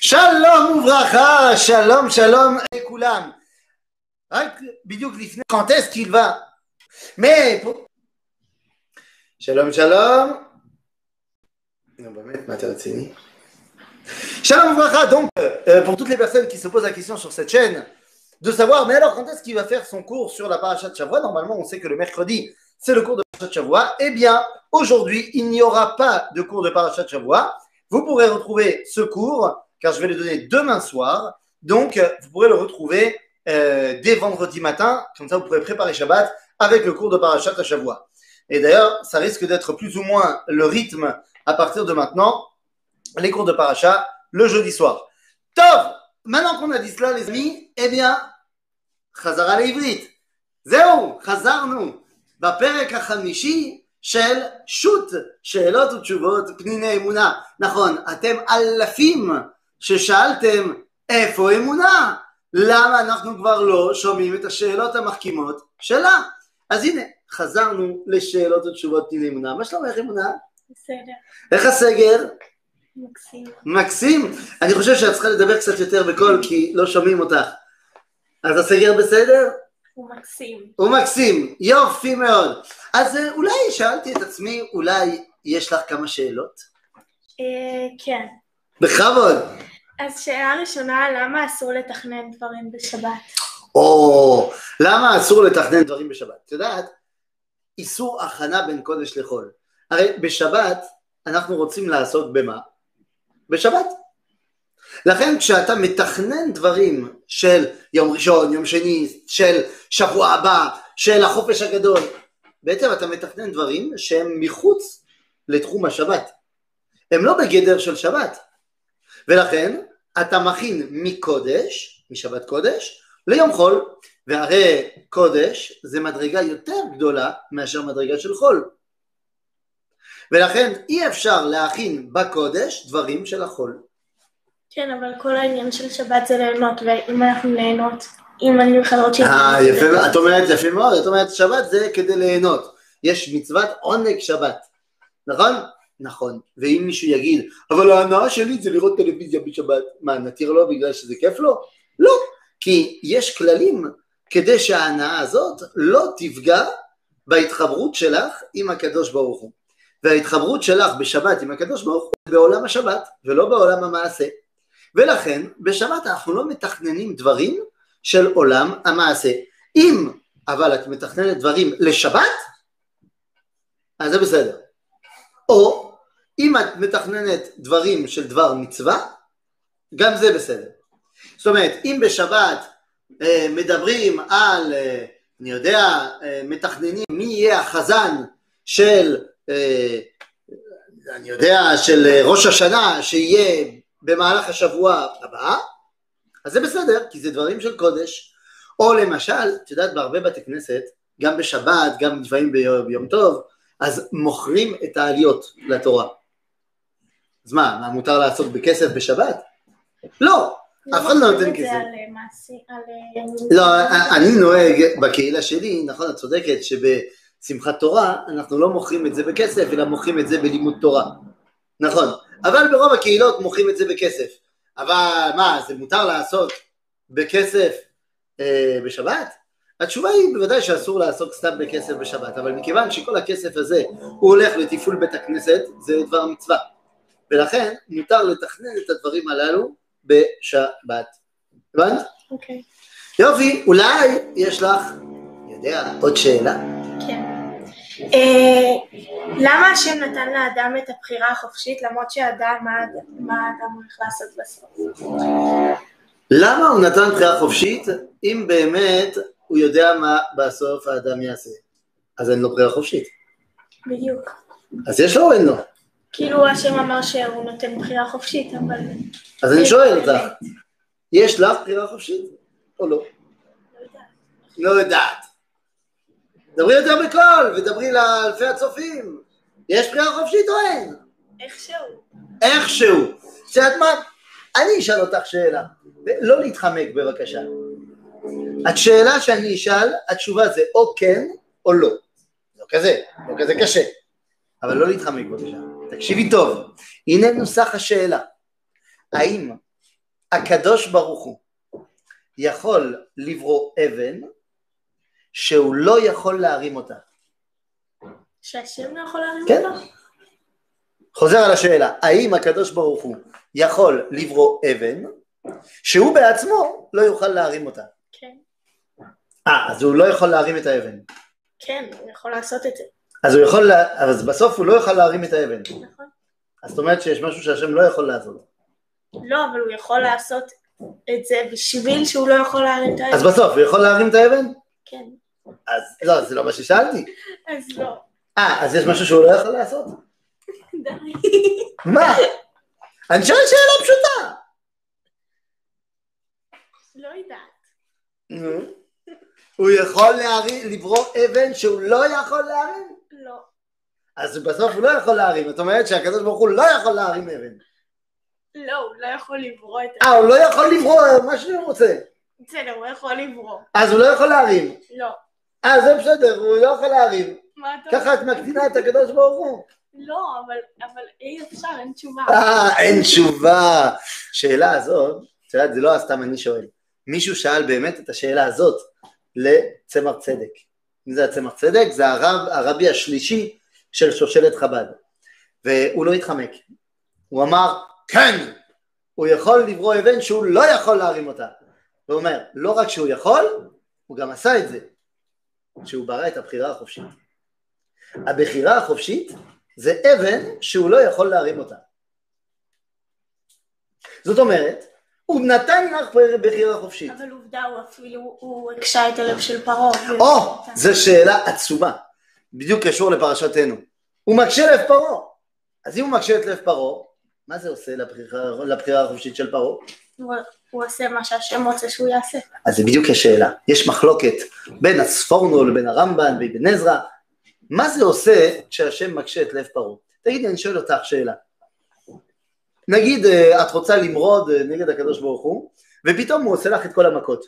שלום וברכה, שלום שלום לכולם. רק בדיוק לפני, quand est-ce qu'il va? Mais pour... שלום שלום. Non, באמת, מה אתה רציני? Shalom Vracha, donc, euh, pour toutes les personnes qui se posent la question sur cette chaîne, de savoir, mais alors, quand est-ce qu'il va faire son cours sur la parachat Shavua Normalement, on sait que le mercredi, c'est le cours de parachat Shavua. Eh bien, aujourd'hui, il n'y aura pas de cours de parachat Shavua. Vous pourrez retrouver ce cours, car je vais le donner demain soir. Donc, euh, vous pourrez le retrouver euh, dès vendredi matin. Comme ça, vous pourrez préparer Shabbat avec le cours de parachat Shavua. Et d'ailleurs, ça risque d'être plus ou moins le rythme à partir de maintenant les cours de paracha le jeudi soir. Tov, maintenant qu'on a dit cela, les amis, eh bien, חזרה לעברית. זהו, חזרנו בפרק החמישי של שו"ת, שאלות ותשובות פניני אמונה. נכון, אתם אלפים ששאלתם איפה אמונה? למה אנחנו כבר לא שומעים את השאלות המחכימות שלה? אז הנה, חזרנו לשאלות ותשובות פניני אמונה. מה שלומך אמונה? בסדר, איך הסגר? מקסים. מקסים. אני חושב שאת צריכה לדבר קצת יותר בקול כי לא שומעים אותך. אז הסגר בסדר? הוא מקסים. הוא מקסים. יופי מאוד. אז אה, אולי שאלתי את עצמי, אולי יש לך כמה שאלות? אה, כן. בכבוד. אז שאלה ראשונה, למה אסור לתכנן דברים בשבת? או, למה אסור לתכנן דברים בשבת? את יודעת, איסור הכנה בין קודש לחול. הרי בשבת אנחנו רוצים לעשות במה? בשבת. לכן כשאתה מתכנן דברים של יום ראשון, יום שני, של שבוע הבא, של החופש הגדול, בעצם אתה מתכנן דברים שהם מחוץ לתחום השבת. הם לא בגדר של שבת. ולכן אתה מכין מקודש, משבת קודש, ליום חול, והרי קודש זה מדרגה יותר גדולה מאשר מדרגה של חול. ולכן אי אפשר להכין בקודש דברים של החול. כן, אבל כל העניין של שבת זה ליהנות, ואם אנחנו נהנות, אם אני וחברות שלי... אה, יפה. את אומרת יפה מאוד, את אומרת שבת זה כדי ליהנות. יש מצוות עונג שבת, נכון? נכון. ואם מישהו יגיד, אבל ההנאה שלי זה לראות טלוויזיה בשבת, מה, נתיר לו בגלל שזה כיף לו? לא, כי יש כללים כדי שההנאה הזאת לא תפגע בהתחברות שלך עם הקדוש ברוך הוא. וההתחברות שלך בשבת עם הקדוש ברוך הוא בעולם השבת ולא בעולם המעשה. ולכן בשבת אנחנו לא מתכננים דברים של עולם המעשה. אם אבל את מתכננת דברים לשבת, אז זה בסדר. או אם את מתכננת דברים של דבר מצווה, גם זה בסדר. זאת אומרת, אם בשבת אה, מדברים על, אה, אני יודע, אה, מתכננים מי יהיה החזן של, אה, אני יודע, של אה, ראש השנה שיהיה במהלך השבוע הבא, אז זה בסדר, כי זה דברים של קודש. או למשל, את יודעת, בהרבה בתי כנסת, גם בשבת, גם לפעמים ביום, ביום טוב, אז מוכרים את העליות לתורה. אז מה, מה מותר לעשות בכסף בשבת? לא, אף אחד לא נותן כסף. אה. אה, לא, אני נוהג בקהילה שלי, נכון, את צודקת, שבשמחת תורה אנחנו לא מוכרים את זה בכסף, אלא מוכרים את זה בלימוד תורה. נכון, אבל ברוב הקהילות מוכרים את זה בכסף. אבל מה, זה מותר לעשות בכסף אה, בשבת? התשובה היא בוודאי שאסור לעסוק סתם בכסף בשבת, אבל מכיוון שכל הכסף הזה הוא הולך לתפעול בית הכנסת, זה דבר מצווה. ולכן מותר לתכנן את הדברים הללו בשבת. הבנת? אוקיי. יופי, אולי יש לך, יודע, עוד שאלה? כן. אה, למה השם נתן לאדם את הבחירה החופשית, למרות שהאדם, מה מה האדם הולך לעשות בסוף? למה הוא נתן בחירה חופשית, אם באמת הוא יודע מה בסוף האדם יעשה? אז אין לו בחירה חופשית. בדיוק. אז יש לו או אין לו? כאילו השם אמר שהוא נותן בחירה חופשית, אבל... אז אני שואל אותך. יש לך בחירה חופשית או לא? לא. לא יודעת. דברי יותר בקול ודברי לאלפי הצופים. יש בחירה חופשית או אין? איכשהו. איכשהו. את יודעת מה? אני אשאל אותך שאלה. לא להתחמק בבקשה. השאלה שאני אשאל, התשובה זה או כן או לא. לא כזה, לא כזה קשה. אבל לא להתחמק בבקשה. תקשיבי טוב. הנה נוסח השאלה. האם הקדוש ברוך הוא יכול לברוא אבן שהוא לא יכול להרים אותה. שהשם לא יכול להרים כן. אותו? חוזר על השאלה, האם הקדוש ברוך הוא יכול לברוא אבן שהוא בעצמו לא יוכל להרים אותה? כן. אה, אז הוא לא יכול להרים את האבן. כן, הוא יכול לעשות את זה. אז הוא יכול. אז בסוף הוא לא יוכל להרים את האבן. נכון. אז זאת אומרת שיש משהו שהשם לא יכול לעשות. לא, אבל הוא יכול לעשות את זה בשביל שהוא לא יכול להרים את אז האבן. בסוף הוא יכול להרים את האבן? כן. אז לא, זה לא מה ששאלתי. אז לא. אה, אז יש משהו שהוא לא יכול לעשות? די. מה? אני שואל שאלה פשוטה. לא יודעת. נו. הוא יכול להרים, לברוא אבן שהוא לא יכול להרים? אז בסוף הוא לא יכול להרים, זאת אומרת שהקדוש ברוך הוא לא יכול להרים אבן. לא, הוא לא יכול לברוא את אה, הוא לא יכול לברוא מה שהוא רוצה. בסדר, הוא יכול לברוא. אז הוא לא יכול להרים. לא. אה, זה בסדר, הוא לא יכול להרים. מה אתה... ככה את מקטינה את הקדוש ברוך הוא. לא, אבל, אבל אי אפשר, אין תשובה. אה, אין תשובה. שאלה הזאת, את יודעת, זה לא סתם אני שואל. מישהו שאל באמת את השאלה הזאת לצמר צדק. מי זה הצמר צדק? זה הרב, הרבי השלישי של שושלת חב"ד. והוא לא התחמק. הוא אמר, כן, הוא יכול לברוא אבן שהוא לא יכול להרים אותה. הוא אומר, לא רק שהוא יכול, הוא גם עשה את זה. שהוא ברא את הבחירה החופשית. הבחירה החופשית זה אבן שהוא לא יכול להרים אותה. זאת אומרת, הוא נתן לך בחירה חופשית. אבל עובדה, הוא אפילו, הוא הקשה את הלב של פרעה. או, זו שאלה עצומה, בדיוק קשור לפרשתנו. הוא מקשה לב פרעה. אז אם הוא מקשה את לב פרעה, מה זה עושה לבחירה, לבחירה החופשית של פרעה? הוא, הוא עושה מה שהשם רוצה שהוא יעשה. אז זה בדיוק השאלה. יש מחלוקת בין הספורנו לבין הרמב"ן ואבן עזרא. מה זה עושה כשהשם מקשה את לב פרעה? תגידי, אני שואל אותך שאלה. נגיד אה, את רוצה למרוד אה, נגד הקדוש ברוך הוא, ופתאום הוא עושה לך את כל המכות.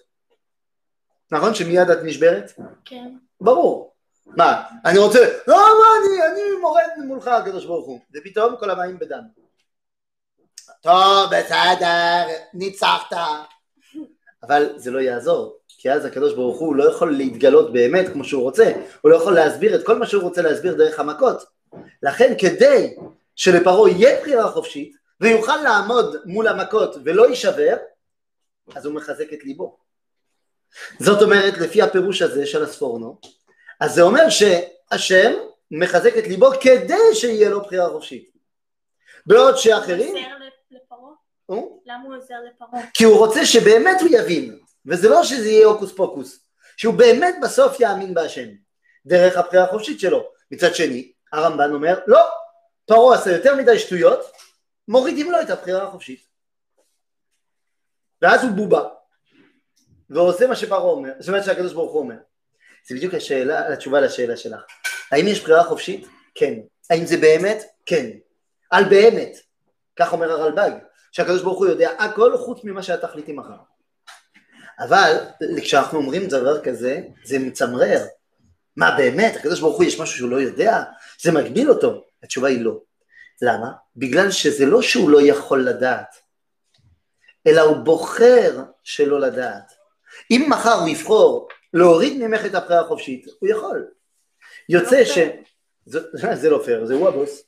נכון שמיד את נשברת? כן. ברור. מה, אני רוצה, לא, מה, אני, אני מורד מולך הקדוש ברוך הוא, ופתאום כל המים בדם. טוב, בסדר, ניצחת. אבל זה לא יעזור, כי אז הקדוש ברוך הוא לא יכול להתגלות באמת כמו שהוא רוצה, הוא לא יכול להסביר את כל מה שהוא רוצה להסביר דרך המכות. לכן כדי שלפרעה יהיה בחירה חופשית, ויוכל לעמוד מול המכות ולא יישבר, אז הוא מחזק את ליבו. זאת אומרת, לפי הפירוש הזה של הספורנו, אז זה אומר שהשם מחזק את ליבו כדי שיהיה לו בחירה חופשית. בעוד שאחרים... למה הוא עוזר לפרעה? כי הוא רוצה שבאמת הוא יבין, וזה לא שזה יהיה הוקוס פוקוס, שהוא באמת בסוף יאמין בהשם, דרך הבחירה החופשית שלו. מצד שני, הרמב"ן אומר, לא, פרעה עשה יותר מדי שטויות, מורידים לו את הבחירה החופשית. ואז הוא בובה, ועושה מה שפרעה אומר, זאת אומרת שהקדוש ברוך הוא אומר. זה בדיוק השאלה, התשובה לשאלה שלך. האם יש בחירה חופשית? כן. האם זה באמת? כן. על באמת. כך אומר הרלב"ג, שהקדוש ברוך הוא יודע הכל חוץ ממה שאת תחליטי מחר. אבל כשאנחנו אומרים דבר כזה, זה מצמרר. מה באמת, הקדוש ברוך הוא יש משהו שהוא לא יודע? זה מגביל אותו. התשובה היא לא. למה? בגלל שזה לא שהוא לא יכול לדעת, אלא הוא בוחר שלא לדעת. אם מחר הוא יבחור להוריד ממך את הבחירה החופשית, הוא יכול. יוצא לא ש... זה, לא פייר, זה הוא הבוס.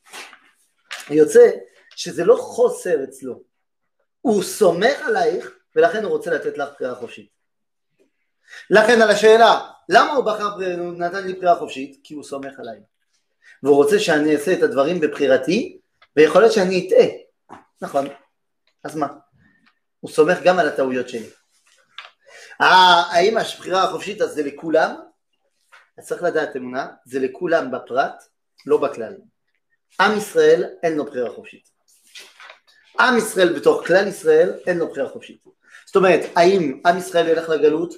יוצא שזה לא חוסר אצלו, הוא סומך עלייך ולכן הוא רוצה לתת לך בחירה חופשית. לכן על השאלה, למה הוא בחר, נתן לי בחירה חופשית? כי הוא סומך עליי. והוא רוצה שאני אעשה את הדברים בבחירתי, ויכול להיות שאני אטעה. נכון, אז מה? הוא סומך גם על הטעויות שלי. האם הבחירה החופשית אז זה לכולם? אז צריך לדעת אמונה, זה לכולם בפרט, לא בכלל. עם ישראל אין לו בחירה חופשית. עם ישראל בתוך כלל ישראל אין לו בחירה חופשית. זאת אומרת, האם עם ישראל ילך לגלות?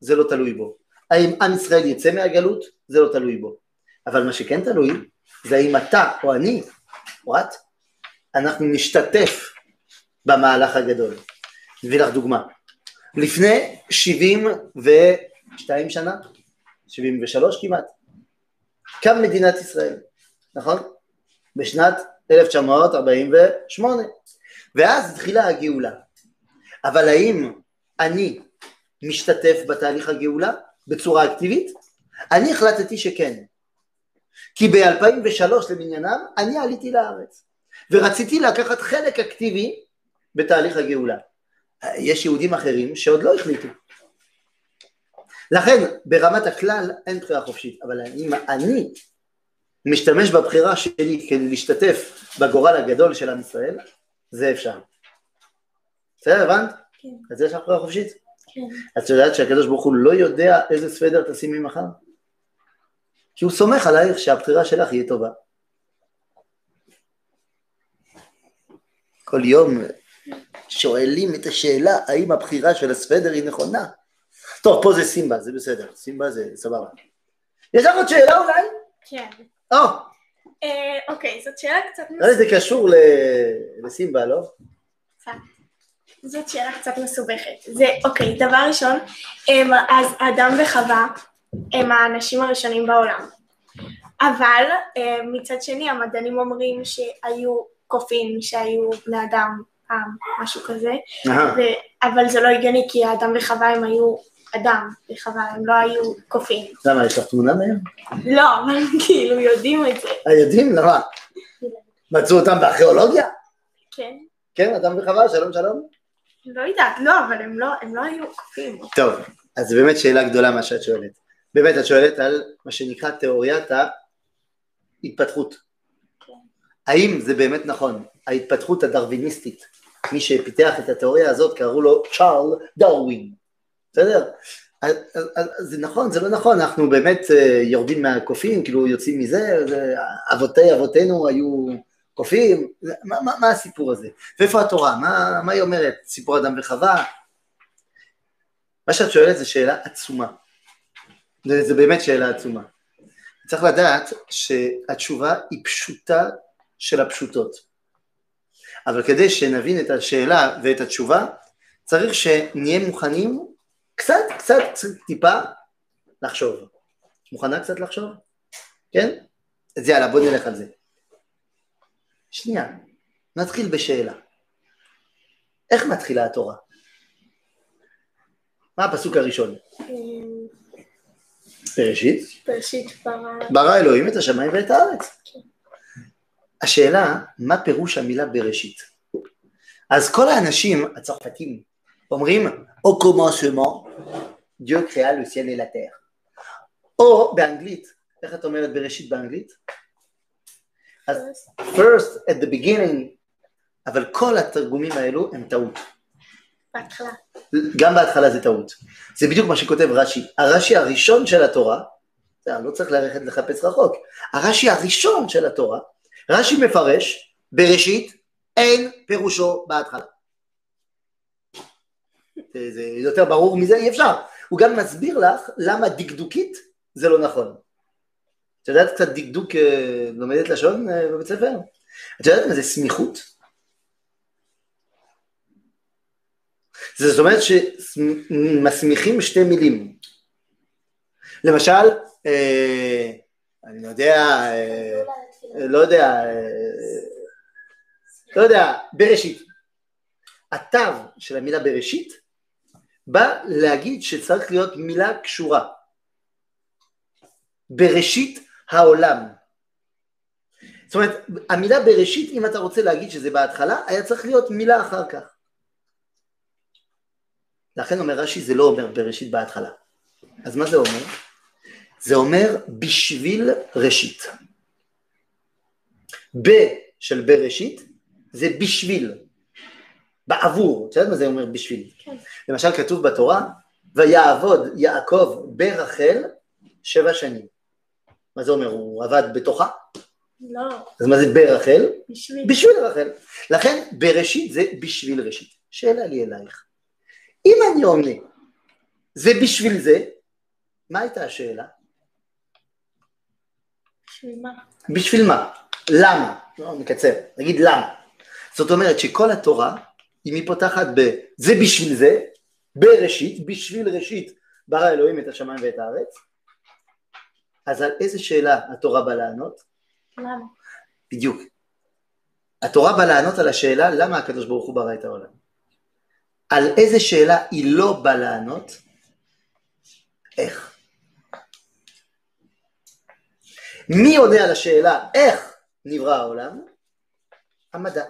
זה לא תלוי בו. האם עם ישראל יצא מהגלות? זה לא תלוי בו. אבל מה שכן תלוי, זה האם אתה או אני, או את, אנחנו נשתתף במהלך הגדול. נביא לך דוגמה. לפני 72 שנה, 73 כמעט, קם מדינת ישראל, נכון? בשנת 1948, ואז התחילה הגאולה. אבל האם אני משתתף בתהליך הגאולה בצורה אקטיבית? אני החלטתי שכן. כי ב-2003 למניינם אני עליתי לארץ ורציתי לקחת חלק אקטיבי בתהליך הגאולה. יש יהודים אחרים שעוד לא החליטו. לכן ברמת הכלל אין בחירה חופשית, אבל אם אני משתמש בבחירה שלי כדי להשתתף בגורל הגדול של עם ישראל, זה אפשר. בסדר, הבנת? כן. אז יש לך בחירה חופשית? כן. את יודעת שהקדוש ברוך הוא לא יודע איזה סוודר תשימי מחר? כי הוא סומך עלייך שהבחירה שלך תהיה טובה. כל יום שואלים את השאלה האם הבחירה של הסוודר היא נכונה. טוב, פה זה סימבה, זה בסדר, סימבה זה סבבה. יש לך עוד שאלה אולי? כן. או, אה, אוקיי, זאת שאלה קצת נראה לי זה קשור ל- לסימבה, לא? זאת שאלה קצת מסובכת. זה, אוקיי, דבר ראשון, אז אדם וחווה הם האנשים הראשונים בעולם. אבל אה, מצד שני המדענים אומרים שהיו קופים, שהיו בני אדם פעם, משהו כזה. ו- אבל זה לא הגיוני כי האדם וחווה הם היו אדם וחווה, הם לא היו קופים. למה, יש לך תמונה מהם? לא, אבל כאילו יודעים את זה. יודעים? למה? מצאו אותם בארכיאולוגיה? כן. כן, אדם וחווה, שלום שלום. לא יודעת, לא, אבל הם לא, הם לא היו קופים. טוב, אז זו באמת שאלה גדולה מה שאת שואלת. באמת, את שואלת על מה שנקרא תיאוריית ההתפתחות. כן. האם זה באמת נכון, ההתפתחות הדרוויניסטית, מי שפיתח את התיאוריה הזאת קראו לו צ'ארל דרווין, בסדר? זה נכון, זה לא נכון, אנחנו באמת אה, יורדים מהקופים, כאילו יוצאים מזה, זה, אבותי אבותינו היו קופים, מה, מה, מה הסיפור הזה? ואיפה התורה? מה, מה היא אומרת? סיפור אדם וחווה? מה שאת שואלת זו שאלה עצומה. זה, זה באמת שאלה עצומה. צריך לדעת שהתשובה היא פשוטה של הפשוטות. אבל כדי שנבין את השאלה ואת התשובה, צריך שנהיה מוכנים קצת, קצת, קצת טיפה לחשוב. מוכנה קצת לחשוב? כן? אז יאללה, בוא נלך על זה. שנייה, נתחיל בשאלה. איך מתחילה התורה? מה הפסוק הראשון? אה, בראשית, בראשית ברא... ברא אלוהים את השמיים ואת הארץ. השאלה, מה פירוש המילה בראשית? אז כל האנשים הצרפתים אומרים, créa le ciel et la terre. או באנגלית, איך את אומרת בראשית באנגלית? אז first at the beginning, אבל כל התרגומים האלו הם טעות. בהתחלה. גם בהתחלה זה טעות. זה בדיוק מה שכותב רש"י. הרש"י הראשון של התורה, לא צריך ללכת לחפש רחוק, הרש"י הראשון של התורה, רש"י מפרש, בראשית, אין פירושו בהתחלה. זה, יותר ברור מזה, אי אפשר. הוא גם מסביר לך למה דקדוקית זה לא נכון. את יודעת קצת דקדוק, אה, לומדת לשון אה, בבית ספר? את יודעת מה זה סמיכות? זאת אומרת שמסמיכים שתי מילים. למשל, אה, אני יודע, אה, לא יודע, אה, לא יודע, בראשית. התו של המילה בראשית בא להגיד שצריך להיות מילה קשורה. בראשית העולם. זאת אומרת, המילה בראשית, אם אתה רוצה להגיד שזה בהתחלה, היה צריך להיות מילה אחר כך. לכן אומר רש"י, זה לא אומר בראשית בהתחלה. אז מה זה אומר? זה אומר בשביל ראשית. ב של בראשית זה בשביל, בעבור, את יודעת מה זה אומר בשביל? כן. למשל כתוב בתורה, ויעבוד יעקב ברחל שבע שנים. מה זה אומר? הוא עבד בתוכה? לא, אז מה זה ברחל? בשביל. בשביל רחל. לכן בראשית זה בשביל ראשית. שאלה לי אלייך. אם אני עונה, זה בשביל זה, מה הייתה השאלה? בשביל מה? בשביל מה? למה? לא, נקצר, נגיד למה. זאת אומרת שכל התורה, אם היא פותחת ב... זה בשביל זה, בראשית, בשביל ראשית, ברא אלוהים את השמיים ואת הארץ, אז על איזה שאלה התורה באה לענות? למה? בדיוק. התורה באה לענות על השאלה למה הקדוש ברוך הוא ברא את העולם. על איזה שאלה היא לא באה לענות? איך? מי עונה על השאלה איך נברא העולם? המדע.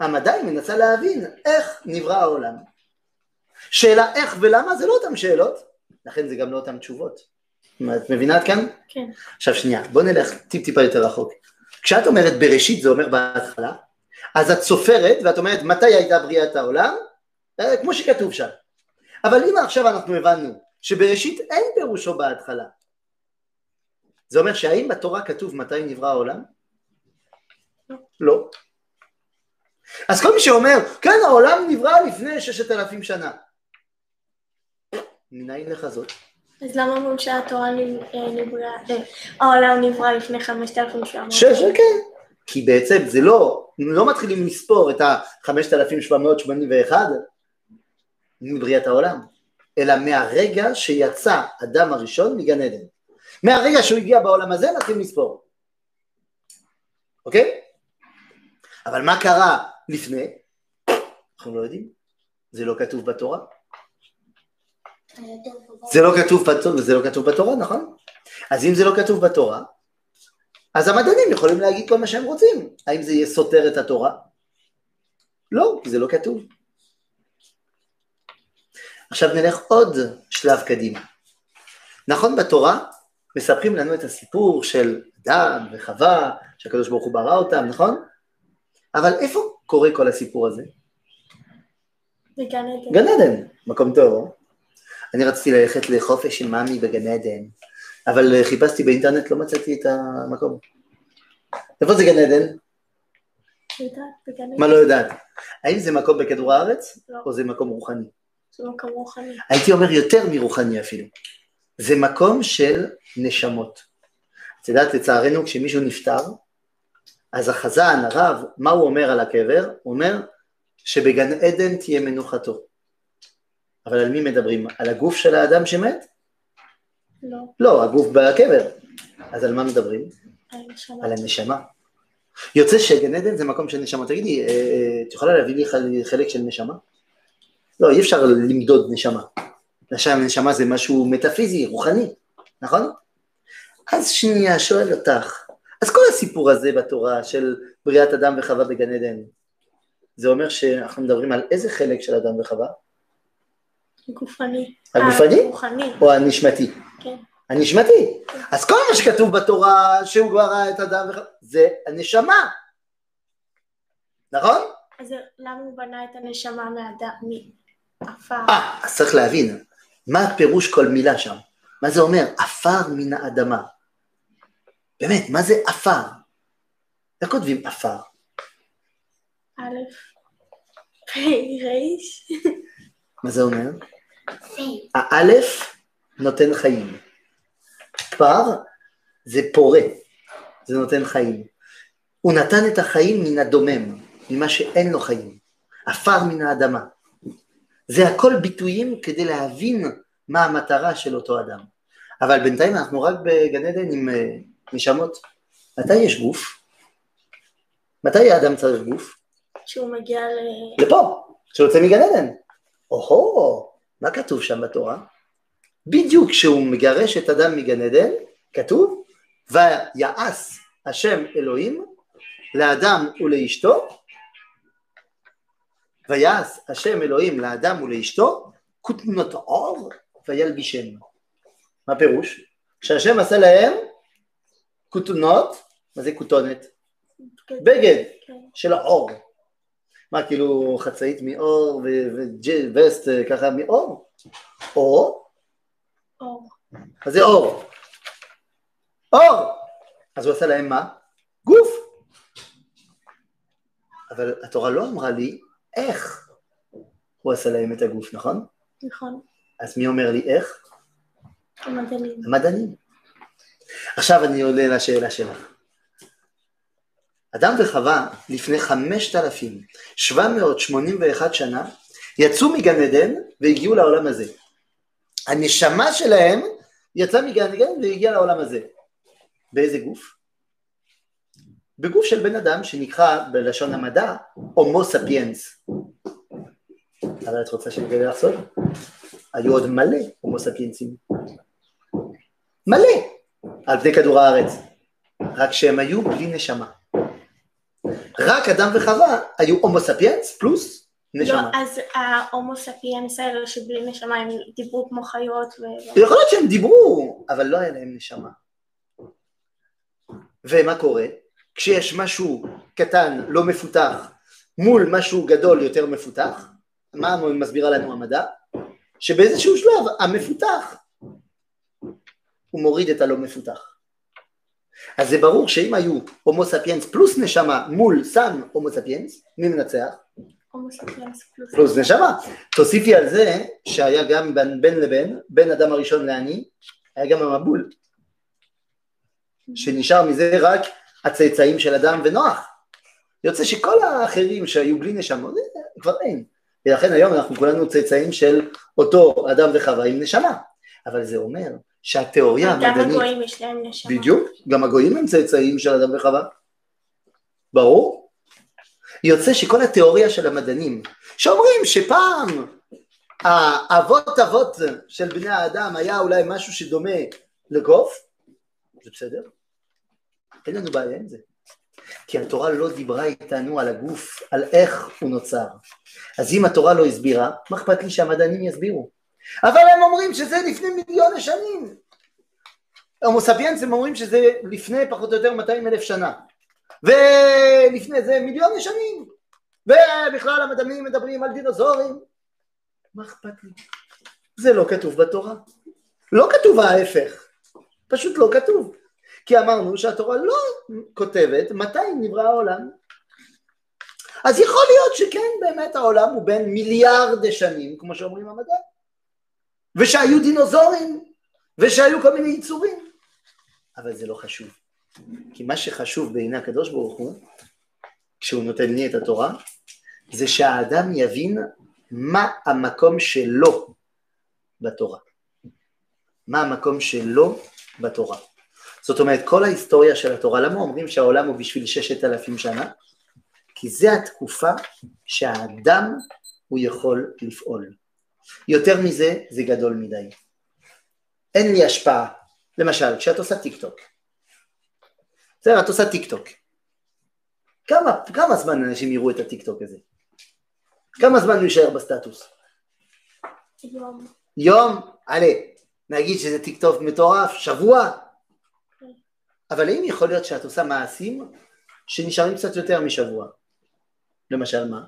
המדע היא מנסה להבין איך נברא העולם. שאלה איך ולמה זה לא אותן שאלות, לכן זה גם לא אותן תשובות. את מבינה עד כאן? כן. עכשיו שנייה, בוא נלך טיפ טיפה יותר רחוק. כשאת אומרת בראשית זה אומר בהתחלה, אז את סופרת ואת אומרת מתי הייתה בריאת העולם, אה, כמו שכתוב שם. אבל אם עכשיו אנחנו הבנו שבראשית אין פירושו בהתחלה, זה אומר שהאם בתורה כתוב מתי נברא העולם? לא. לא. אז כל מי שאומר, כן העולם נברא לפני ששת אלפים שנה, מנין לך זאת? אז למה אומרים שהתורה אה, נבראה, אה, העולם נברא לפני 5,700? שש, כן. כי בעצם זה לא, לא מתחילים לספור את ה-5781 מבריאת העולם, אלא מהרגע שיצא אדם הראשון מגן עדן. מהרגע שהוא הגיע בעולם הזה מתחילים לספור. אוקיי? אבל מה קרה לפני? אנחנו לא יודעים. זה לא כתוב בתורה. זה לא כתוב בתורה, זה לא כתוב בתורה, נכון? אז אם זה לא כתוב בתורה, אז המדענים יכולים להגיד כל מה שהם רוצים. האם זה יהיה סותר את התורה? לא, כי זה לא כתוב. עכשיו נלך עוד שלב קדימה. נכון בתורה מספרים לנו את הסיפור של אדם וחווה, שהקדוש ברוך הוא ברא אותם, נכון? אבל איפה קורה כל הסיפור הזה? בגן עדן. גן עדן, מקום טוב. אני רציתי ללכת לחופש עם מאמי בגן עדן, אבל חיפשתי באינטרנט, לא מצאתי את המקום. איפה זה גן עדן? מה. לא יודעת? האם זה מקום בכדור הארץ, לא. או זה מקום רוחני? זה מקום רוחני. הייתי אומר יותר מרוחני אפילו. זה מקום של נשמות. את יודעת, לצערנו, כשמישהו נפטר, אז החזן, הרב, מה הוא אומר על הקבר? הוא אומר שבגן עדן תהיה מנוחתו. אבל על מי מדברים? על הגוף של האדם שמת? לא, לא, הגוף בקבר. אז על מה מדברים? על הנשמה. יוצא שגן עדן זה מקום של נשמה. תגידי, אה, את יכולה להביא לי חל- חלק של נשמה? לא, אי אפשר למדוד נשמה. נשמה, זה משהו מטאפיזי, רוחני, נכון? אז שנייה, שואל אותך, אז כל הסיפור הזה בתורה של בריאת אדם וחווה בגן עדן, זה אומר שאנחנו מדברים על איזה חלק של אדם וחווה? גופני. הגופני? אה, רוחני, או הנשמתי? כן. הנשמתי. אז כל מה שכתוב בתורה שהוא ברא את אדם וחווה, זה הנשמה. נכון? אז למה הוא בנה את הנשמה מאדם, מעפר? אה, אז צריך להבין, מה פירוש כל מילה שם? מה זה אומר? עפר מן האדמה. באמת, מה זה עפר? איך כותבים עפר? א', פ', ר', מה זה אומר? האלף נותן חיים. פר זה פורה, זה נותן חיים. הוא נתן את החיים מן הדומם, ממה שאין לו חיים. עפר מן האדמה. זה הכל ביטויים כדי להבין מה המטרה של אותו אדם. אבל בינתיים אנחנו רק בגן עדן עם אה, נשמות. מתי יש גוף? מתי האדם צריך גוף? שהוא מגיע ל... לפה, שיוצא מגן עדן. או-הו, מה כתוב שם בתורה? בדיוק כשהוא מגרש את אדם מגן עדן, כתוב, ויעש השם אלוהים לאדם ולאשתו, ויעש השם אלוהים לאדם ולאשתו, כותנות עור וילבישם. מה פירוש? כשהשם עשה להם כותנות, מה זה כותונת? בגד כן. של העור. מה, כאילו חצאית מאור וווסט ככה מאור? או, אור. מה זה אור? אור! אז הוא עשה להם מה? גוף. אבל התורה לא אמרה לי איך הוא עשה להם את הגוף, נכון? נכון. אז מי אומר לי איך? המדענים. המדענים. עכשיו אני עולה לשאלה שלך. אדם וחווה לפני 5,781 שנה יצאו מגן עדן והגיעו לעולם הזה. הנשמה שלהם יצאה מגן עדן והגיעה לעולם הזה. באיזה גוף? בגוף של בן אדם שנקרא בלשון המדע הומו ספיאנס. אבל את רוצה שאני אגלה לך סוד? היו עוד מלא הומו ספיאנסים. מלא על פני כדור הארץ. רק שהם היו בלי נשמה. רק אדם וחווה היו הומו ספיאנס פלוס נשמה. לא, אז ההומו ספיאנס האלה שבלי נשמה הם דיברו כמו חיות ו... יכול להיות שהם דיברו, אבל לא היה להם נשמה. ומה קורה? כשיש משהו קטן, לא מפותח, מול משהו גדול יותר מפותח, מה מסבירה לנו המדע? שבאיזשהו שלב המפותח הוא מוריד את הלא מפותח. אז זה ברור שאם היו הומו ספיאנס פלוס נשמה מול סם הומו ספיאנס, מי מנצח? הומו ספיאנס פלוס... פלוס נשמה. תוסיפי על זה שהיה גם בין, בין לבין, בין אדם הראשון לעני, היה גם המבול. שנשאר מזה רק הצאצאים של אדם ונוח. יוצא שכל האחרים שהיו בלי נשמה, זה כבר אין. ולכן היום אנחנו כולנו צאצאים של אותו אדם וחווה עם נשמה. אבל זה אומר שהתיאוריה המדענית... גם הגויים יש להם נשמה. בדיוק, גם הגויים הם צאצאים של אדם וחווה. ברור. יוצא שכל התיאוריה של המדענים, שאומרים שפעם האבות אבות של בני האדם היה אולי משהו שדומה לגוף, זה בסדר, אין לנו בעיה עם זה. כי התורה לא דיברה איתנו על הגוף, על איך הוא נוצר. אז אם התורה לא הסבירה, מה אכפת לי שהמדענים יסבירו? אבל הם אומרים שזה לפני מיליון שנים. הומו ספיאנס הם אומרים שזה לפני פחות או יותר 200 אלף שנה. ולפני זה מיליון שנים. ובכלל המדענים מדברים על דינוזורים. מה אכפת לי? זה לא כתוב בתורה. לא כתוב ההפך. פשוט לא כתוב. כי אמרנו שהתורה לא כותבת מתי נברא העולם. אז יכול להיות שכן באמת העולם הוא בין מיליארד שנים, כמו שאומרים המדע. ושהיו דינוזורים, ושהיו כל מיני יצורים, אבל זה לא חשוב. כי מה שחשוב בעיני הקדוש ברוך הוא, כשהוא נותן לי את התורה, זה שהאדם יבין מה המקום שלו בתורה. מה המקום שלו בתורה. זאת אומרת, כל ההיסטוריה של התורה, למה אומרים שהעולם הוא בשביל ששת אלפים שנה? כי זה התקופה שהאדם הוא יכול לפעול. יותר מזה, זה גדול מדי. אין לי השפעה. למשל, כשאת עושה טיק טוק, בסדר, את עושה טיק טוק. כמה, כמה זמן אנשים יראו את הטיק טוק הזה? כמה זמן הוא יישאר בסטטוס? יום. יום? עלה. נגיד שזה טיק טוק מטורף, שבוע? אבל האם יכול להיות שאת עושה מעשים שנשארים קצת יותר משבוע? למשל מה?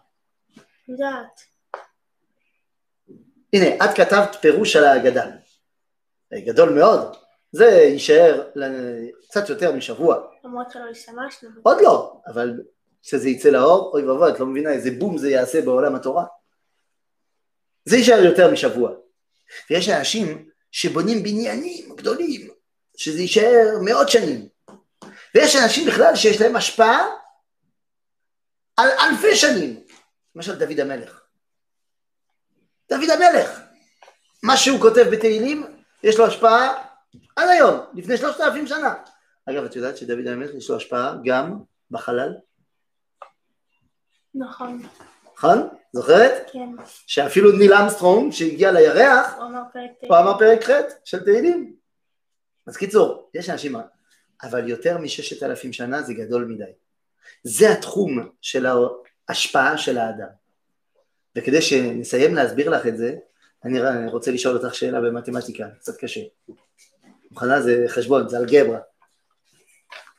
יודעת. הנה, את כתבת פירוש על ההגדה. גדול מאוד. זה יישאר קצת יותר משבוע. למרות שלא השתמשנו. עוד לא, אבל כשזה יצא לאור, אוי ואבוי, את לא מבינה איזה בום זה יעשה בעולם התורה. זה יישאר יותר משבוע. ויש אנשים שבונים בניינים גדולים, שזה יישאר מאות שנים. ויש אנשים בכלל שיש להם השפעה על אלפי שנים. למשל דוד המלך. דוד המלך, מה שהוא כותב בתהילים, יש לו השפעה עד היום, לפני שלושת אלפים שנה. אגב, את יודעת שדוד המלך יש לו השפעה גם בחלל? נכון. נכון? זוכרת? כן. שאפילו ניל אמסטרונג, שהגיע לירח, הוא אמר פרק ח' של תהילים. אז קיצור, יש אנשים, אבל יותר מששת אלפים שנה זה גדול מדי. זה התחום של ההשפעה של האדם. וכדי שנסיים להסביר לך את זה, אני רוצה לשאול אותך שאלה במתמטיקה, קצת קשה. מוכנה? זה חשבון, זה אלגברה.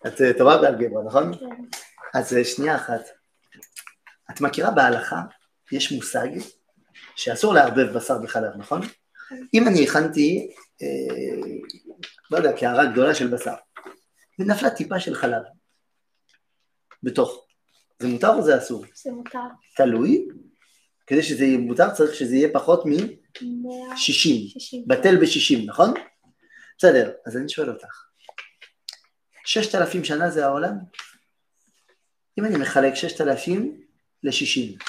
את טובה באלגברה, נכון? כן. אז אה, שנייה אחת. את מכירה בהלכה, יש מושג שאסור לערבב בשר בחלב, נכון? אם אני הכנתי, אה, לא יודע, קערה גדולה של בשר, ונפלה טיפה של חלב בתוך, זה מותר או זה אסור? זה מותר. תלוי, כדי שזה יהיה מותר צריך שזה יהיה פחות מאה מ-60, שישים. בטל ב-60, נכון? בסדר, אז אני שואל אותך, ששת אלפים שנה זה העולם? אם אני מחלק ששת אלפים ל-60,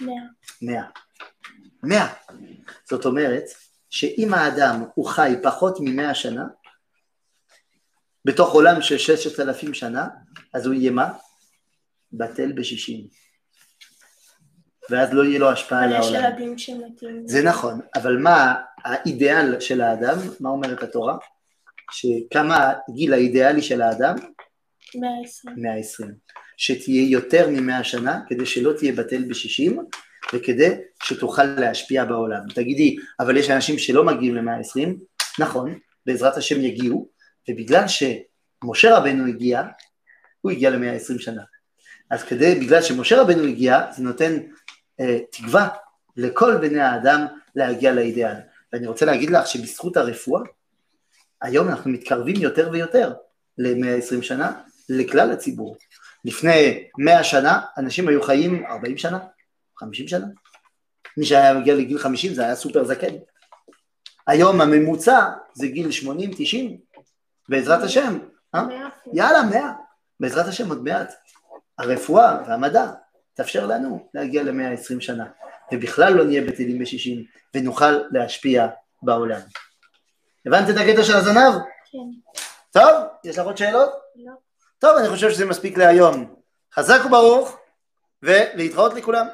מאה. מאה. מאה. זאת אומרת שאם האדם הוא חי פחות ממאה שנה, בתוך עולם של ששת אלפים שנה, אז הוא יהיה מה? בטל בשישים. ואז לא יהיה לו השפעה על אבל יש העולם. ילדים שמתים. זה נכון, אבל מה האידיאל של האדם? מה אומרת התורה? שכמה הגיל האידיאלי של האדם? 120. 120. שתהיה יותר מ-100 שנה, כדי שלא תהיה בטל ב-60, וכדי שתוכל להשפיע בעולם. תגידי, אבל יש אנשים שלא מגיעים ל-120, נכון, בעזרת השם יגיעו, ובגלל שמשה רבנו הגיע, הוא הגיע ל-120 שנה. אז כדי, בגלל שמשה רבנו הגיע, זה נותן אה, תקווה לכל בני האדם להגיע לאידאל. ואני רוצה להגיד לך שבזכות הרפואה, היום אנחנו מתקרבים יותר ויותר ל-120 שנה, לכלל הציבור. לפני 100 שנה, אנשים היו חיים 40 שנה, 50 שנה. מי שהיה מגיע לגיל 50 זה היה סופר זקן. היום הממוצע זה גיל 80-90, בעזרת השם. אה? מאה. יאללה, 100. בעזרת השם עוד מעט. הרפואה והמדע תאפשר לנו להגיע ל-120 שנה, ובכלל לא נהיה בטלים ב-60, ונוכל להשפיע בעולם. הבנת את הקטע של הזנב? כן. טוב, יש לך עוד שאלות? לא. טוב, אני חושב שזה מספיק להיום. חזק וברוך, ולהתראות לכולם.